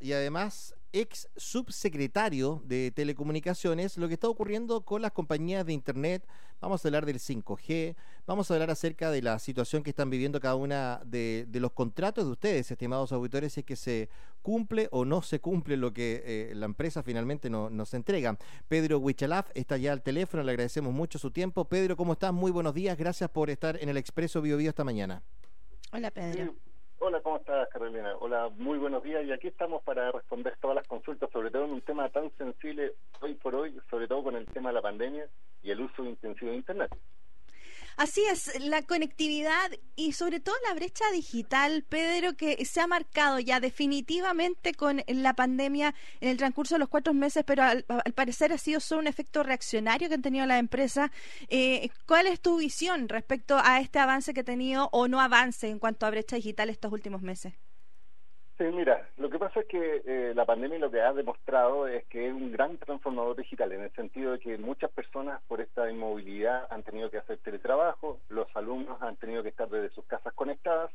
y además ex subsecretario de Telecomunicaciones, lo que está ocurriendo con las compañías de Internet. Vamos a hablar del 5G, vamos a hablar acerca de la situación que están viviendo cada una de, los contratos de ustedes, estimados auditores, si es que se cumple o no se cumple lo que eh, la empresa finalmente nos entrega. Pedro Huichalaf está ya al teléfono, le agradecemos mucho su tiempo. Pedro, ¿cómo estás? Muy buenos días, gracias por estar en el Expreso Bio, Bio esta mañana. Hola, Pedro. Hola, ¿cómo estás, Carolina? Hola, muy buenos días. Y aquí estamos para responder todas las consultas, sobre todo en un tema tan sensible hoy por hoy, sobre todo con el tema de la pandemia y el uso intensivo de Internet. Así es, la conectividad y sobre todo la brecha digital, Pedro, que se ha marcado ya definitivamente con la pandemia en el transcurso de los cuatro meses, pero al, parecer ha sido solo un efecto reaccionario que han tenido la empresa. Eh, ¿Cuál es tu visión respecto a este avance que ha tenido o no avance en cuanto a brecha digital estos últimos meses? Sí, mira, lo que pasa es que eh, la pandemia lo que ha demostrado es que es un gran transformador digital, en el sentido de que muchas personas por esta inmovilidad han tenido que hacer teletrabajo, los alumnos han tenido que estar desde sus casas conectadas,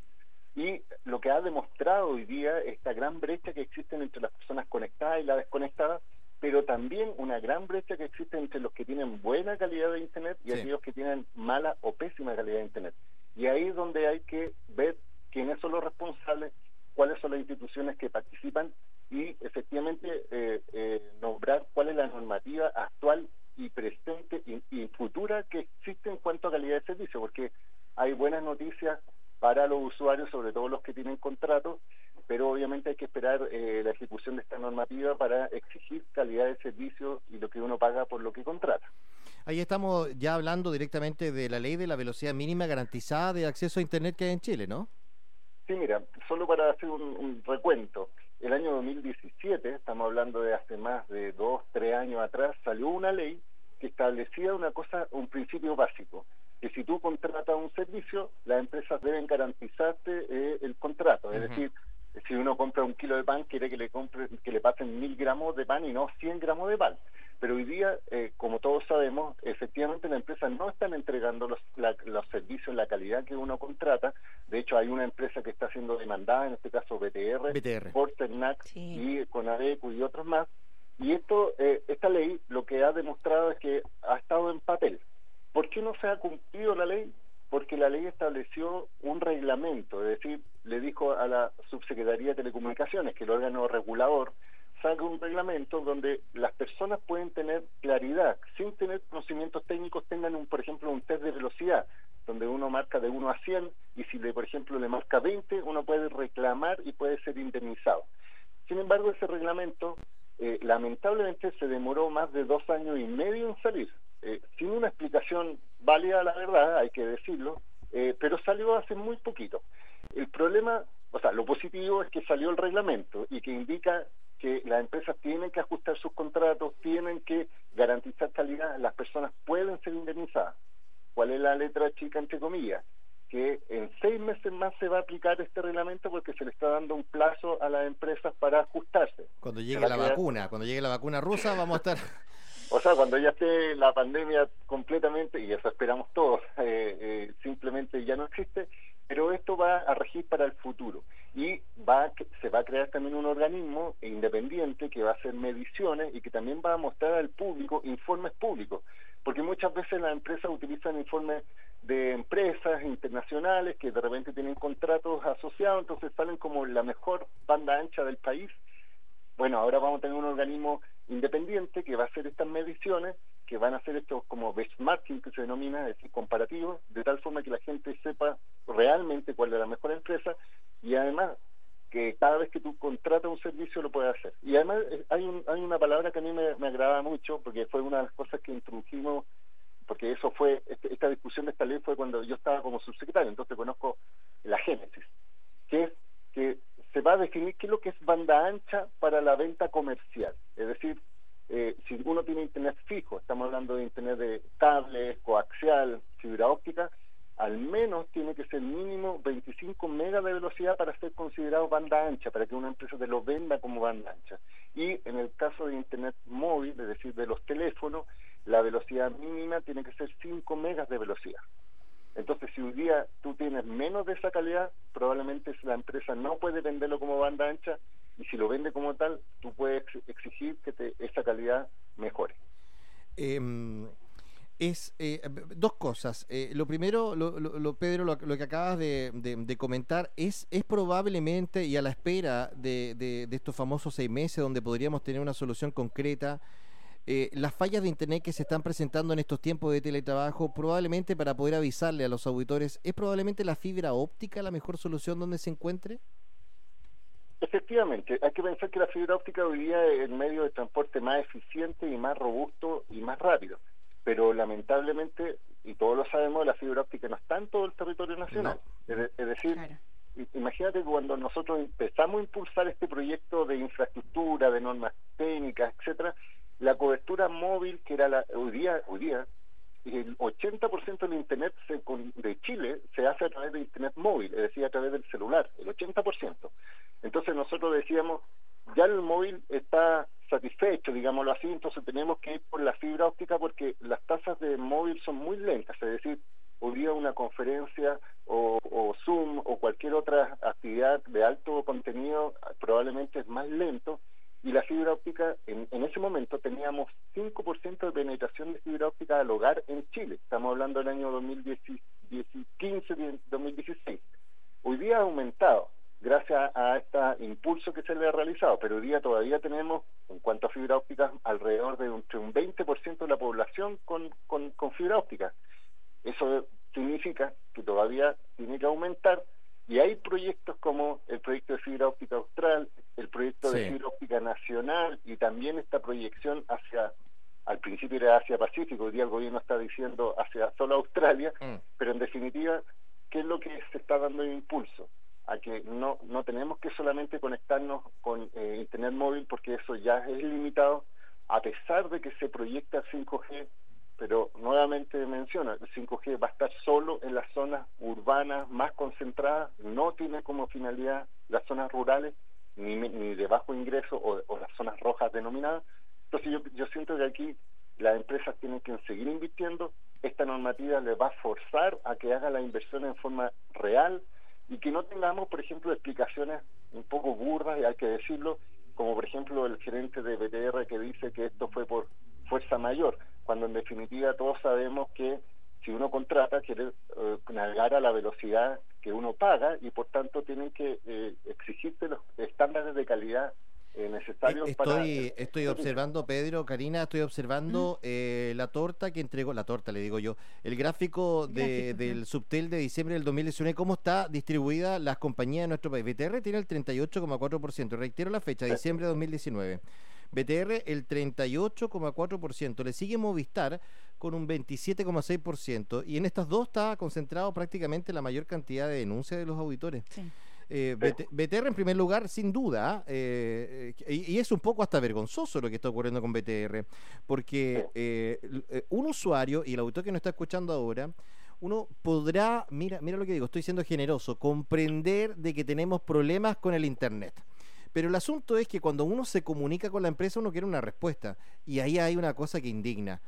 y lo que ha demostrado hoy día esta gran brecha que existe entre las personas conectadas y las desconectadas, pero también una gran brecha que existe entre los que tienen buena calidad de Internet y aquellos que tienen mala o pésima calidad de Internet. Y ahí es donde hay que ver quiénes son los responsables cuáles son las instituciones que participan y efectivamente eh, eh, nombrar cuál es la normativa actual y presente y, futura que existe en cuanto a calidad de servicio, porque hay buenas noticias para los usuarios, sobre todo los que tienen contratos, pero obviamente hay que esperar eh, la ejecución de esta normativa para exigir calidad de servicio y lo que uno paga por lo que contrata. Ahí estamos ya hablando directamente de la ley de la velocidad mínima garantizada de acceso a Internet que hay en Chile, ¿no? Sí, mira, solo para hacer un, recuento, el año 2017, estamos hablando de hace más de dos, tres años atrás, salió una ley que establecía una cosa, un principio básico, que si tú contratas un servicio, las empresas deben garantizarte eh, el contrato, es decir, si uno compra un kilo de pan, quiere que le compre, que le pasen mil gramos de pan y no cien gramos de pan. Pero hoy día, eh, como todos sabemos, efectivamente las empresas no están entregando los, los servicios, la calidad que uno contrata. De hecho, hay una empresa que está siendo demandada, en este caso BTR, BTR. por y Conadeco y otros más. Y esto, eh, esta ley lo que ha demostrado es que ha estado en papel. ¿Por qué no se ha cumplido la ley? Porque la ley estableció un reglamento, es decir, le dijo a la Subsecretaría de Telecomunicaciones, que el órgano regulador, saca un reglamento donde las personas pueden tener claridad, sin tener conocimientos técnicos, tengan, un, por ejemplo, un test de velocidad, donde uno marca de 1 a 100 y si, le, por ejemplo, le marca 20, uno puede reclamar y puede ser indemnizado. Sin embargo, ese reglamento eh, lamentablemente se demoró más de dos años y medio en salir, eh, sin una explicación válida, la verdad, hay que decirlo, eh, pero salió hace muy poquito. El problema, o sea, lo positivo es que salió el reglamento y que indica que las empresas tienen que ajustar sus contratos, tienen que garantizar calidad, las personas pueden ser indemnizadas. ¿Cuál es la letra chica entre comillas? Que en seis meses más se va a aplicar este reglamento porque se le está dando un plazo a las empresas para ajustarse. Cuando llegue la vacuna, cuando llegue la vacuna rusa, vamos a estar... O sea, cuando ya esté la pandemia completamente, y eso esperamos todos, eh, eh, simplemente ya no existe, pero esto va a regir para el futuro y va se va a crear también un organismo independiente que va a hacer mediciones y que también va a mostrar al público informes públicos, porque muchas veces las empresas utilizan informes de empresas internacionales que de repente tienen contratos asociados, entonces salen como la mejor banda ancha del país. Bueno, ahora vamos a tener un organismo independiente que va a hacer estas mediciones que van a hacer esto como benchmarking que se denomina, es decir, comparativo, de tal forma que la gente sepa realmente cuál es la mejor empresa y además que cada vez que tú contratas un servicio lo puedes hacer. Y además eh, hay, un, hay una palabra que a mí me, me agrada mucho porque fue una de las cosas que introdujimos, porque eso fue, este, esta discusión de esta ley fue cuando yo estaba como subsecretario, entonces conozco la génesis, que es que se va a definir qué es lo que es banda ancha para la venta comercial, es decir, eh, si uno tiene internet fijo, estamos hablando de internet de cable, coaxial, fibra óptica, al menos tiene que ser mínimo 25 megas de velocidad para ser considerado banda ancha, para que una empresa te lo venda como banda ancha. Y en el caso de internet móvil, es decir, de los teléfonos, la velocidad mínima tiene que ser 5 megas de velocidad. Entonces, si un día tú tienes menos de esa calidad, probablemente la empresa no puede venderlo como banda ancha y si lo vende como tal, tú puedes exigir que te, esa calidad mejore. Em, es eh, dos cosas. Eh, lo primero, lo, Pedro, lo, que acabas de, comentar, es, es probablemente, y a la espera de, estos famosos seis meses donde podríamos tener una solución concreta, eh, las fallas de Internet que se están presentando en estos tiempos de teletrabajo, probablemente para poder avisarle a los auditores, ¿es probablemente la fibra óptica la mejor solución donde se encuentre? Efectivamente, hay que pensar que la fibra óptica hoy día es el medio de transporte más eficiente y más robusto y más rápido pero lamentablemente, y todos lo sabemos, la fibra óptica no está en todo el territorio nacional. Es, decir, imagínate cuando nosotros empezamos a impulsar este proyecto de infraestructura, de normas técnicas, etcétera, la cobertura móvil, que era la, hoy día, hoy día el 80% del Internet de Chile se hace a través de Internet móvil, es decir, a través del celular, el 80%. Entonces nosotros decíamos, ya el móvil está satisfecho, digámoslo así, entonces tenemos que ir por la fibra óptica porque las tasas de móvil son muy lentas, es decir, hoy día una conferencia o, Zoom o cualquier otra actividad de alto contenido probablemente es más lento y la fibra óptica, en, en ese momento teníamos 5% de penetración de fibra óptica al hogar en Chile, estamos hablando del año 2015, 2016. Hoy día ha aumentado, gracias a este impulso que se le ha realizado, pero hoy día todavía tenemos, en cuanto a fibra óptica, alrededor de un, un 20% de la población con, con, fibra óptica. Eso significa que todavía tiene que aumentar y hay proyectos como el proyecto de fibra óptica austral, el proyecto de fibra óptica nacional y también esta proyección hacia, al principio era hacia Pacífico, hoy día el gobierno está diciendo hacia solo Australia, mm. pero en definitiva, ¿qué es lo que se está dando impulso? a que no, no tenemos que solamente conectarnos con eh, Internet móvil porque eso ya es limitado, a pesar de que se proyecta 5G, pero nuevamente menciona, el 5G va a estar solo en las zonas urbanas más concentradas, no tiene como finalidad las zonas rurales, ni, ni de bajo ingreso o, las zonas rojas denominadas. Entonces yo, yo siento que aquí las empresas tienen que seguir invirtiendo, esta normativa les va a forzar a que haga la inversión en forma real, y que no tengamos, por ejemplo, explicaciones un poco burdas, y hay que decirlo, como por ejemplo el gerente de BTR que dice que esto fue por fuerza mayor, cuando en definitiva todos sabemos que si uno contrata quiere eh, navegar a la velocidad que uno paga y por tanto tienen que eh, exigirte los estándares de calidad eh, necesario estoy, Estoy observando, Pedro, Karina, estoy observando eh, la torta que entregó, la torta le digo yo, el gráfico, de, del subtel de diciembre del 2019, cómo está distribuida las compañías de nuestro país. BTR tiene el 38,4%, reitero la fecha, diciembre de 2019. BTR el 38,4%, le sigue Movistar con un 27,6% y en estas dos está concentrado prácticamente la mayor cantidad de denuncias de los auditores. Sí. Eh, BTR en primer lugar, sin duda, eh, y, es un poco hasta vergonzoso lo que está ocurriendo con BTR, porque eh, eh, un usuario, y el autor que nos está escuchando ahora, uno podrá, mira, mira lo que digo, estoy siendo generoso, comprender de que tenemos problemas con el Internet. Pero el asunto es que cuando uno se comunica con la empresa, uno quiere una respuesta. Y ahí hay una cosa que indigna.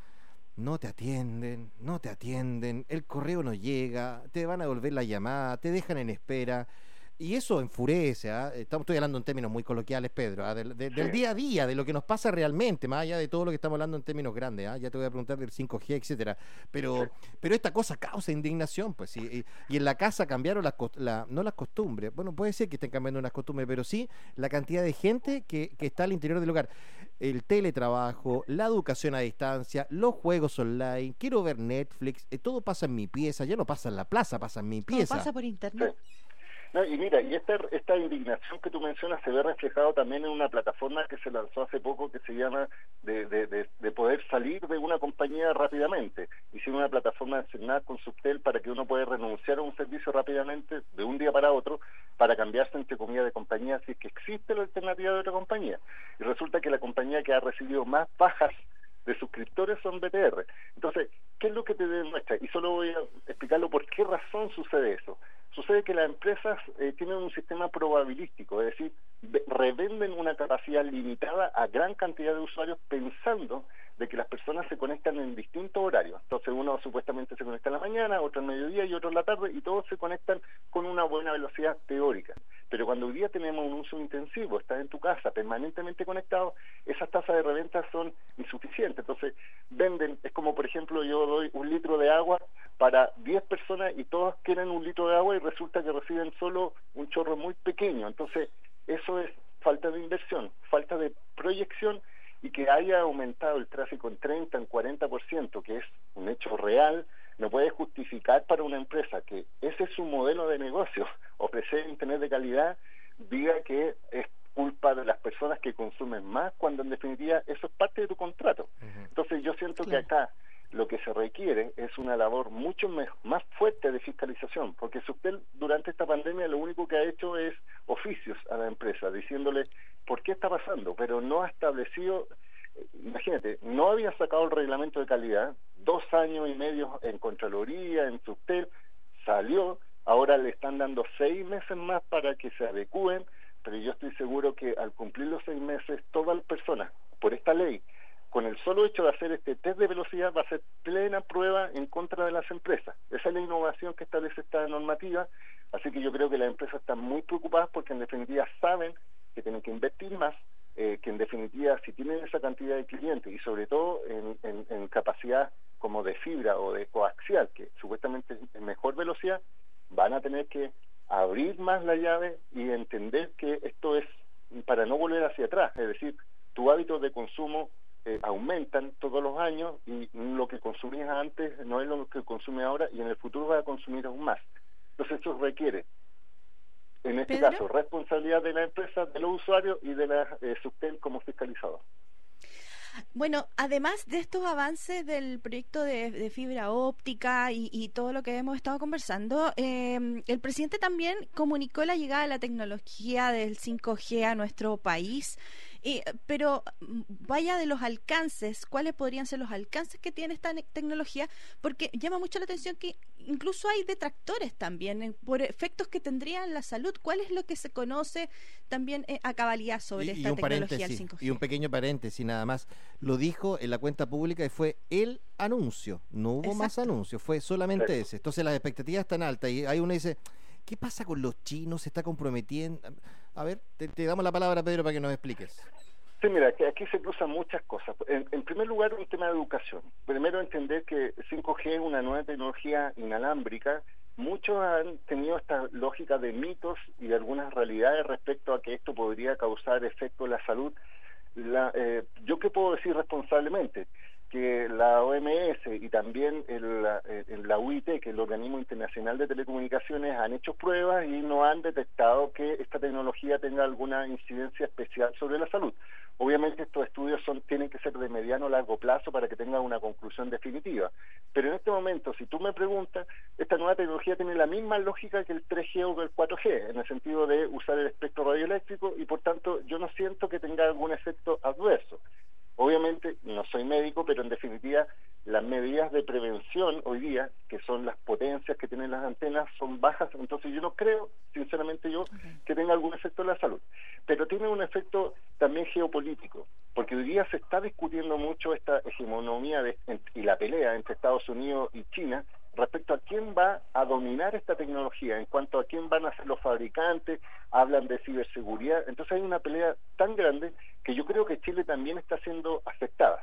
No te atienden, no te atienden, el correo no llega, te van a devolver la llamada, te dejan en espera. Y eso enfurece, ¿ah? estamos estoy hablando en términos muy coloquiales, Pedro, ¿ah? del, día a día, de lo que nos pasa realmente, más allá de todo lo que estamos hablando en términos grandes, ¿ah? ya te voy a preguntar del 5G, etcétera, pero, pero esta cosa causa indignación, pues, y, y, en la casa cambiaron las, la, no las costumbres, bueno, puede ser que estén cambiando unas costumbres, pero sí la cantidad de gente que, que está al interior del hogar, el teletrabajo, la educación a distancia, los juegos online, quiero ver Netflix, eh, todo pasa en mi pieza, ya no pasa en la plaza, pasa en mi pieza. Todo pasa por internet y mira, y esta, esta indignación que tú mencionas se ve reflejado también en una plataforma que se lanzó hace poco que se llama de, de, de, poder salir de una compañía rápidamente. Hicieron una plataforma designada con Subtel para que uno pueda renunciar a un servicio rápidamente de un día para otro para cambiarse entre comillas de compañía si es que existe la alternativa de otra compañía. Y resulta que la compañía que ha recibido más bajas de suscriptores son BTR. Entonces, ¿qué es lo que te demuestra? Y solo voy a explicarlo por qué razón sucede eso. Sucede que las empresas eh, tienen un sistema probabilístico, es decir, revenden una capacidad limitada a gran cantidad de usuarios pensando de que las personas se conectan en distintos horarios. Entonces uno supuestamente se conecta en la mañana, otro en mediodía y otro en la tarde y todos se conectan con una buena velocidad teórica. Pero cuando hoy día tenemos un uso intensivo, estás en tu casa permanentemente conectado, esas tasas de reventa son insuficientes. Entonces venden, es como por ejemplo yo doy un litro de agua para 10 personas y todos quieren un litro de agua y resulta que reciben solo un chorro muy pequeño. Entonces eso es falta de inversión, falta de proyección y que haya aumentado el tráfico en 30, en 40%, que es un hecho real, no puede justificar para una empresa que ese es su modelo de negocio, ofrecer Internet de calidad, diga que es culpa de las personas que consumen más, cuando en definitiva eso es parte de tu contrato. Entonces yo siento que acá lo que se requiere es una labor mucho más fuerte de fiscalización, porque usted durante esta pandemia lo único que ha hecho es oficios a la empresa, diciéndole por qué está pasando, pero no ha establecido, eh, imagínate, no había sacado el reglamento de calidad, dos años y medio en Contraloría, en Subtel, salió, ahora le están dando seis meses más para que se adecúen, pero yo estoy seguro que al cumplir los seis meses, todas las personas, por esta ley, con el solo hecho de hacer este test de velocidad va a ser plena prueba en contra de las empresas. Esa es la innovación que establece esta normativa, así que yo creo que las empresas están muy preocupadas porque en definitiva saben que tienen que invertir más, eh, que en definitiva si tienen esa cantidad de clientes y sobre todo en, capacidad como de fibra o de coaxial, que supuestamente es mejor velocidad, van a tener que abrir más la llave y entender que esto es para no volver hacia atrás, es decir, tu hábito de consumo eh, aumentan todos los años y lo que consumías antes no es lo que consume ahora y en el futuro va a consumir aún más. Entonces eso requiere, en este caso, responsabilidad de la empresa, de los usuarios y de la eh, Subtel como fiscalizador. Bueno, además de estos avances del proyecto de, fibra óptica y, todo lo que hemos estado conversando, eh, el presidente también comunicó la llegada de la tecnología del 5G a nuestro país. Eh, pero mm, vaya de los alcances, ¿cuáles podrían ser los alcances que tiene esta tecnología? Porque llama mucho la atención que incluso hay detractores también por efectos que tendría en la salud. ¿Cuál es lo que se conoce también eh, a cabalidad sobre esta tecnología 5G? Y un pequeño paréntesis nada más. Lo dijo en la cuenta pública y fue el anuncio. No hubo más anuncios, fue solamente ese. Entonces las expectativas están altas y hay uno dice, ¿qué pasa con los chinos? ¿Se está comprometiendo? A ver, te, damos la palabra, Pedro, para que nos expliques. Sí, mira, que aquí se cruzan muchas cosas. En, primer lugar, un tema de educación. Primero, entender que 5G es una nueva tecnología inalámbrica. Muchos han tenido esta lógica de mitos y de algunas realidades respecto a que esto podría causar efecto en la salud. La, eh, ¿Yo qué puedo decir responsablemente? Que la OMS y también el, la UIT, que es el Organismo Internacional de Telecomunicaciones, han hecho pruebas y no han detectado que esta tecnología tenga alguna incidencia especial sobre la salud. Obviamente estos estudios son, tienen que ser de mediano o largo plazo para que tengan una conclusión definitiva. Pero en este momento, si tú me preguntas, esta nueva tecnología tiene la misma lógica que el 3G o el 4G, en el sentido de usar el espectro radioeléctrico y por tanto yo no siento que tenga algún efecto adverso. Obviamente, no soy médico, pero en definitiva, las medidas de prevención hoy día, que son las potencias que tienen las antenas, son bajas. Entonces, yo no creo, sinceramente yo, que tenga algún efecto en la salud. Pero tiene un efecto también geopolítico, porque hoy día se está discutiendo mucho esta hegemonía y la pelea entre Estados Unidos y China respecto a quién va a dominar esta tecnología, en cuanto a quién van a ser los fabricantes, hablan de ciberseguridad, entonces hay una pelea tan grande que yo creo que Chile también está siendo afectada.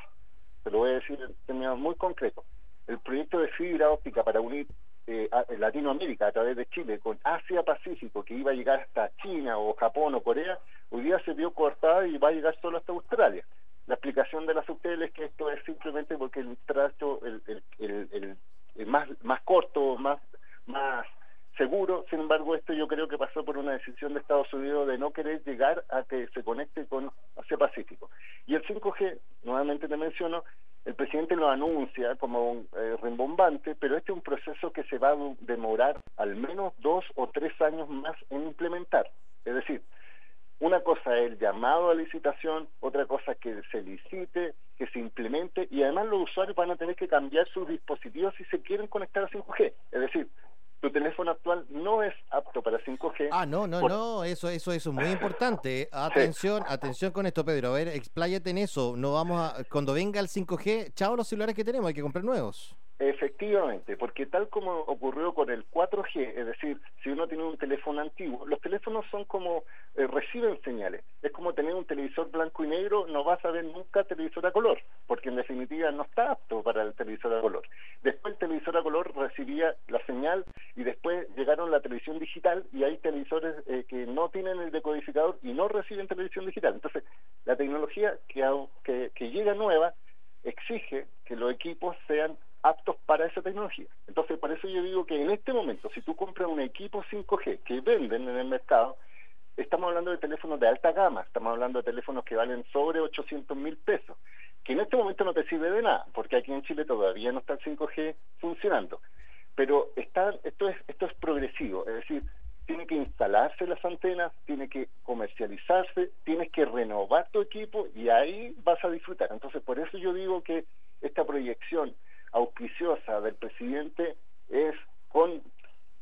Te lo voy a decir en términos muy concretos. El proyecto de fibra óptica para unir eh, Latinoamérica a través de Chile con Asia-Pacífico, que iba a llegar hasta China o Japón o Corea, hoy día se vio cortada y va a llegar solo hasta Australia. La explicación de las subtel es que esto es simplemente porque el trato, el, el, el, eh, más, más corto, más, más seguro. Sin embargo, esto yo creo que pasó por una decisión de Estados Unidos de no querer llegar a que se conecte con Asia Pacífico. Y el 5G, nuevamente te menciono, el presidente lo anuncia como eh, rimbombante, pero este es un proceso que se va a demorar al menos dos o tres años más en implementar. Cosa es el llamado a licitación, otra cosa es que se licite, que se implemente y además los usuarios van a tener que cambiar sus dispositivos si se quieren conectar a 5G. Es decir, tu teléfono actual no es apto para 5G. Ah, no, no, no, eso, eso, eso es muy importante. Atención, atención con esto, Pedro. A ver, expláyate en eso. No vamos a, cuando venga el 5G, chao los celulares que tenemos, hay que comprar nuevos. Efectivamente, porque tal como ocurrió con el 4G, es decir, si uno tiene un teléfono antiguo, los teléfonos son como eh, reciben señales. Es como tener un televisor blanco y negro, no vas a ver nunca televisor a color, porque en definitiva no está apto para el televisor a color. Después el televisor a color recibía la señal y después llegaron la televisión digital y hay televisores eh, que no tienen el decodificador y no reciben televisión digital. Entonces, la tecnología que, que llega nueva exige que los equipos sean para esa tecnología. Entonces, por eso yo digo que en este momento, si tú compras un equipo 5G que venden en el mercado, estamos hablando de teléfonos de alta gama, estamos hablando de teléfonos que valen sobre 800 mil pesos, que en este momento no te sirve de nada, porque aquí en Chile todavía no está el 5G funcionando. Pero está, esto, es, esto es progresivo, es decir, tiene que instalarse las antenas, tiene que comercializarse, tienes que renovar tu equipo y ahí vas a disfrutar. Entonces, por eso yo digo que esta proyección auspiciosa del presidente es con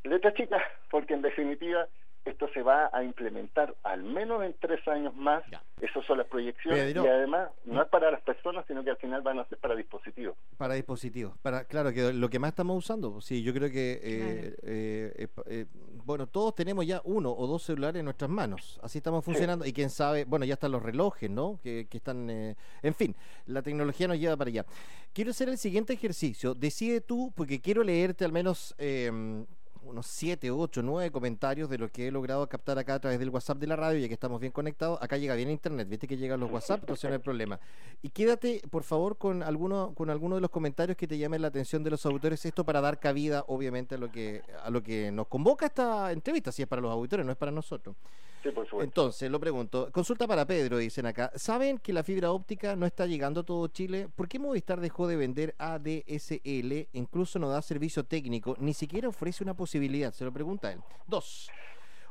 letra chica, porque en definitiva esto se va a implementar al menos en tres años más. Esas son las proyecciones y además no es para las personas, sino que al final van a ser para dispositivos. Para dispositivos. Para, claro, que lo que más estamos usando. Sí, yo creo que, eh, eh, eh, bueno, todos tenemos ya uno o dos celulares en nuestras manos. Así estamos funcionando. Y quién sabe, bueno, ya están los relojes, ¿no? Que, que están, en fin, la tecnología nos lleva para allá. Quiero hacer el siguiente ejercicio. Decide tú, porque quiero leerte al menos unos 7, 8, 9 comentarios de lo que he logrado captar acá a través del WhatsApp de la radio, ya que estamos bien conectados. Acá llega bien internet, viste que llegan los WhatsApp, entonces no hay problema. Y quédate, por favor, con alguno, con alguno de los comentarios que te llamen la atención de los auditores, esto para dar cabida, obviamente, a lo que, a lo que nos convoca esta entrevista, si es para los auditores, no es para nosotros. Entonces, lo pregunto. Consulta para Pedro, dicen acá. ¿Saben que la fibra óptica no está llegando a todo Chile? ¿Por qué Movistar dejó de vender ADSL? Incluso no da servicio técnico, ni siquiera ofrece una posibilidad. Se lo pregunta él. Dos.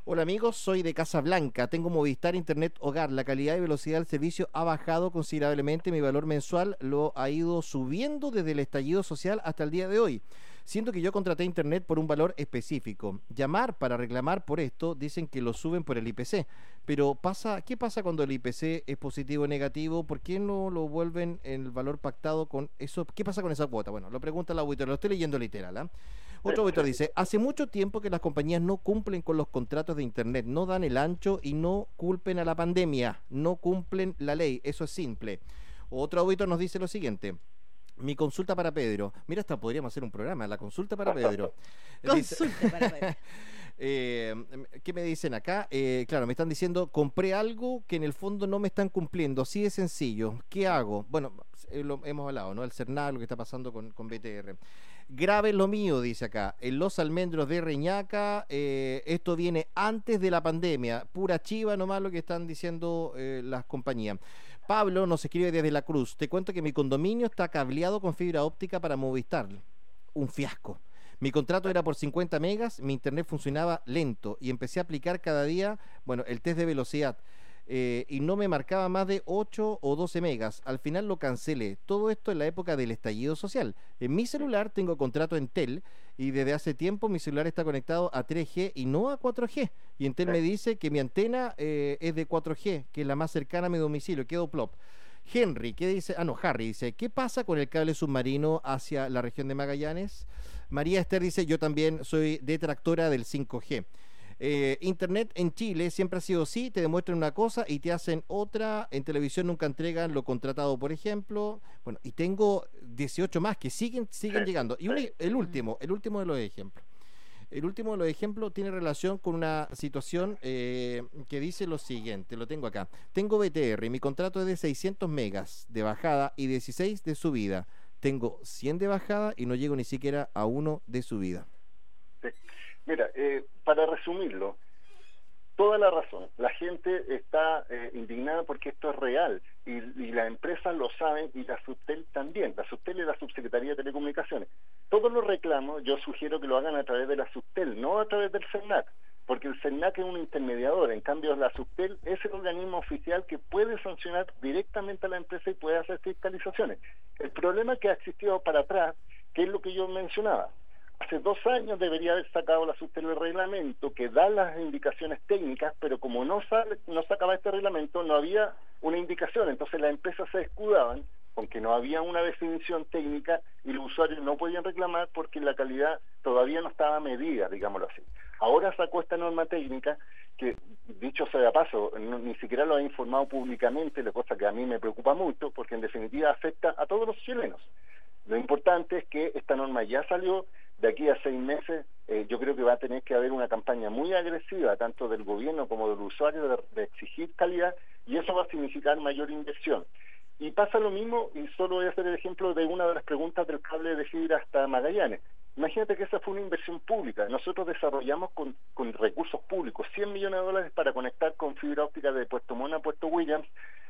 Hola amigos, soy de Casa Blanca, tengo Movistar Internet Hogar, la calidad y velocidad del servicio ha bajado considerablemente, mi valor mensual lo ha ido subiendo desde el estallido social hasta el día de hoy. Siento que yo contraté internet por un valor específico. Llamar para reclamar por esto dicen que lo suben por el IPC. Pero pasa, ¿qué pasa cuando el IPC es positivo o negativo? ¿Por qué no lo vuelven el valor pactado con eso? ¿Qué pasa con esa cuota? Bueno, lo pregunta el auditor, lo estoy leyendo literal. ¿ah? Otro auditor dice, hace mucho tiempo que las compañías no cumplen con los contratos de Internet, no dan el ancho y no culpen a la pandemia, no cumplen la ley, eso es simple. Otro auditor nos dice lo siguiente, mi consulta para Pedro. Mira, hasta podríamos hacer un programa, la consulta para Pedro. consulta para Pedro. Eh, ¿Qué me dicen acá? Eh, claro, me están diciendo, compré algo que en el fondo no me están cumpliendo, así de sencillo. ¿Qué hago? Bueno, eh, lo hemos hablado, ¿no? El CERNAL, lo que está pasando con, con BTR. Grave lo mío, dice acá. En los almendros de Reñaca, esto viene antes de la pandemia. Pura chiva nomás lo que están diciendo las compañías. Pablo nos escribe desde La Cruz. Te cuento que mi condominio está cableado con fibra óptica para Movistar. Un fiasco. Mi contrato era por 50 megas, mi internet funcionaba lento y empecé a aplicar cada día, bueno, el test de velocidad. Eh, y no me marcaba más de 8 o 12 megas. Al final lo cancelé. Todo esto en la época del estallido social. En mi celular tengo contrato en Tel y desde hace tiempo mi celular está conectado a 3G y no a 4G. Y Entel me dice que mi antena eh, es de 4G, que es la más cercana a mi domicilio. Quedo plop. Henry, ¿qué dice? Ah, no, Harry dice, ¿qué pasa con el cable submarino hacia la región de Magallanes? María Esther dice, yo también soy detractora del 5G. Eh, Internet en Chile siempre ha sido así, te demuestran una cosa y te hacen otra. En televisión nunca entregan lo contratado, por ejemplo. Bueno, y tengo 18 más que siguen, siguen llegando. Y el último, el último de los ejemplos. El último de los ejemplos tiene relación con una situación eh, que dice lo siguiente, lo tengo acá. Tengo BTR, y mi contrato es de 600 megas de bajada y 16 de subida. Tengo 100 de bajada y no llego ni siquiera a uno de subida. Mira, eh, para resumirlo, toda la razón. La gente está eh, indignada porque esto es real y, y las empresas lo saben y la Subtel también. La Subtel es la Subsecretaría de Telecomunicaciones. Todos los reclamos yo sugiero que lo hagan a través de la Subtel, no a través del CERNAC, porque el CERNAC es un intermediador. En cambio, la Subtel es el organismo oficial que puede sancionar directamente a la empresa y puede hacer fiscalizaciones. El problema que ha existido para atrás, que es lo que yo mencionaba, hace dos años debería haber sacado la SUSTEL el reglamento que da las indicaciones técnicas, pero como no, sale, no sacaba este reglamento, no había una indicación, entonces las empresas se escudaban con que no había una definición técnica y los usuarios no podían reclamar porque la calidad todavía no estaba medida, digámoslo así. Ahora sacó esta norma técnica que, dicho sea de paso, ni siquiera lo ha informado públicamente, la cosa que a mí me preocupa mucho, porque en definitiva afecta a todos los chilenos. Lo importante es que esta norma ya salió, de aquí a seis meses eh, yo creo que va a tener que haber una campaña muy agresiva, tanto del gobierno como del usuario, de, exigir calidad, y eso va a significar mayor inversión. Y pasa lo mismo, y solo voy a hacer el ejemplo de una de las preguntas del cable de fibra hasta Magallanes. Imagínate que esa fue una inversión pública. Nosotros desarrollamos con, con recursos públicos 100 millones de dólares para conectar con fibra óptica de Puesto Mona a Puesto Williams.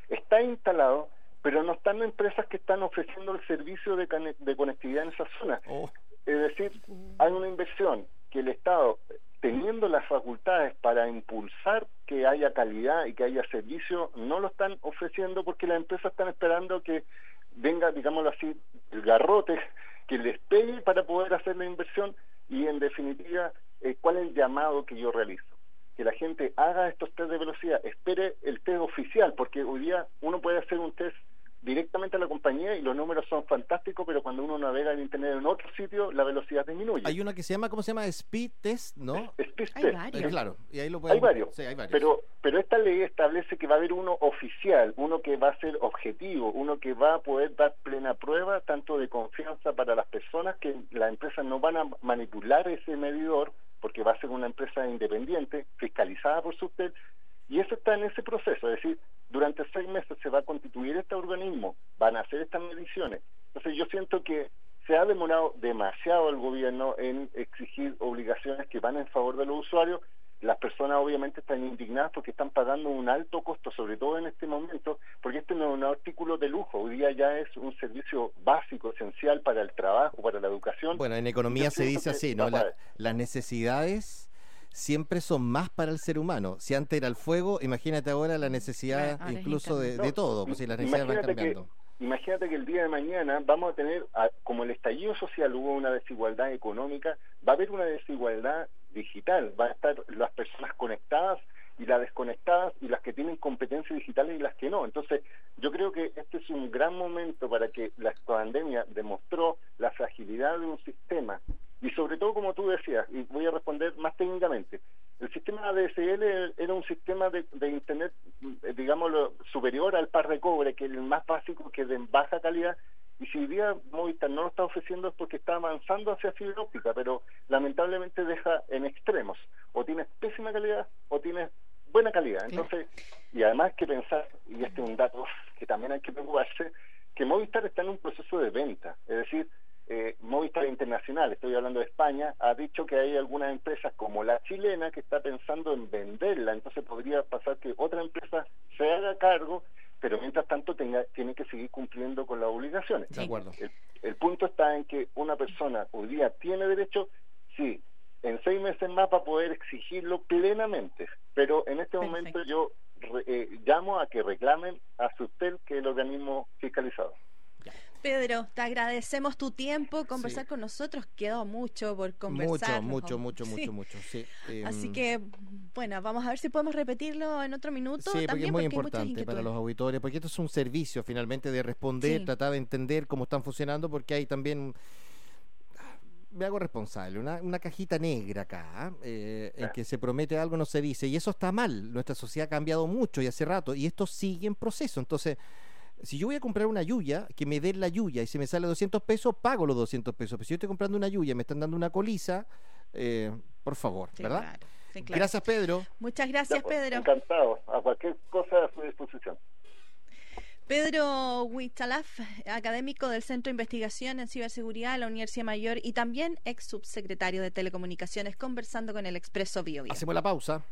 Está instalado, pero no están empresas que están ofreciendo el servicio de, de conectividad en esa zona. Oh. Es decir, hay una inversión que el Estado, teniendo las facultades para impulsar que haya calidad y que haya servicio, no lo están ofreciendo porque las empresas están esperando que venga, digámoslo así, el garrote que les pegue para poder hacer la inversión y en definitiva, eh, ¿cuál es el llamado que yo realizo? Que la gente haga estos test de velocidad, espere el test oficial, porque hoy día uno puede hacer un test directamente a la compañía y los números son fantásticos, pero cuando uno navega en Internet en otro sitio, la velocidad disminuye. Hay una que se llama, ¿cómo se llama? Speed Test, ¿no? Speed hay Varios. claro, y ahí lo hay varios. Sí, hay varios. Pero, pero esta ley establece que va a haber uno oficial, uno que va a ser objetivo, uno que va a poder dar plena prueba, tanto de confianza para las personas, que las empresas no van a manipular ese medidor, porque va a ser una empresa independiente, fiscalizada por usted, y eso está en ese proceso, es decir, durante seis meses se va a constituir este organismo, van a hacer estas mediciones. Entonces yo siento que se ha demorado demasiado el gobierno en exigir obligaciones que van en favor de los usuarios. Las personas obviamente están indignadas porque están pagando un alto costo, sobre todo en este momento, porque este no es un artículo de lujo, hoy día ya es un servicio básico, esencial para el trabajo, para la educación. Bueno, en economía se dice así, ¿no? las necesidades siempre son más para el ser humano. Si antes era el fuego, imagínate ahora la necesidad incluso de, todo, pues si las necesidades van cambiando. imagínate que el día de mañana vamos a tener, como el estallido social hubo una desigualdad económica, va a haber una desigualdad digital, van a estar las personas conectadas y las desconectadas y las que tienen competencias digitales y las que no. Entonces, yo creo que este es un gran momento para que la pandemia demostró la fragilidad de un sistema y sobre todo, como tú decías, y voy a responder más técnicamente, el sistema ADSL era un sistema de, Internet, eh, digámoslo, superior al par de cobre, que es el más básico, que es de baja calidad, y si hoy día Movistar no lo está ofreciendo es porque está avanzando hacia fibra óptica, pero lamentablemente deja en extremos. O tienes pésima calidad o tienes buena calidad. Entonces, y además hay que pensar, y este es un dato que también hay que preocuparse, que Movistar está en un proceso de venta. Es decir, eh, Movistar Internacional, estoy hablando de España, ha dicho que hay algunas empresas como la chilena que está pensando en venderla, entonces podría pasar que otra empresa se haga cargo, mientras tanto tenga, tiene que seguir cumpliendo con las obligaciones. De acuerdo. El, punto está en que una persona hoy día tiene derecho, sí, en seis meses más para poder exigirlo plenamente, pero en este momento yo eh, llamo a que reclamen a SUSTEL, que es el organismo fiscalizado. Pedro, te agradecemos tu tiempo, conversar con nosotros. Quedó mucho por conversar. Mucho, mucho, mucho, mucho, mucho. Así em, que, bueno, vamos a ver si podemos repetirlo en otro minuto. Sí, porque es muy importante para los auditores, porque esto es un servicio finalmente de responder, tratar de entender cómo están funcionando, porque hay también me hago responsable, una, cajita negra acá, eh, en que se promete algo, no se dice, y eso está mal. Nuestra sociedad ha cambiado mucho y hace rato, y esto sigue en proceso. Entonces, si yo voy a comprar una yuya, que me den la yuya y si me sale 200 pesos, pago los 200 pesos. Pero si yo estoy comprando una yuya y me están dando una coliza, eh, por favor, ¿verdad? Gracias, Pedro. Muchas gracias, pues, Pedro. Encantado. A cualquier cosa a su disposición. Pedro Huichalaf, académico del Centro de Investigación en Ciberseguridad de la Universidad Mayor y también ex subsecretario de Telecomunicaciones, conversando con el Expreso Bio, Hacemos la pausa.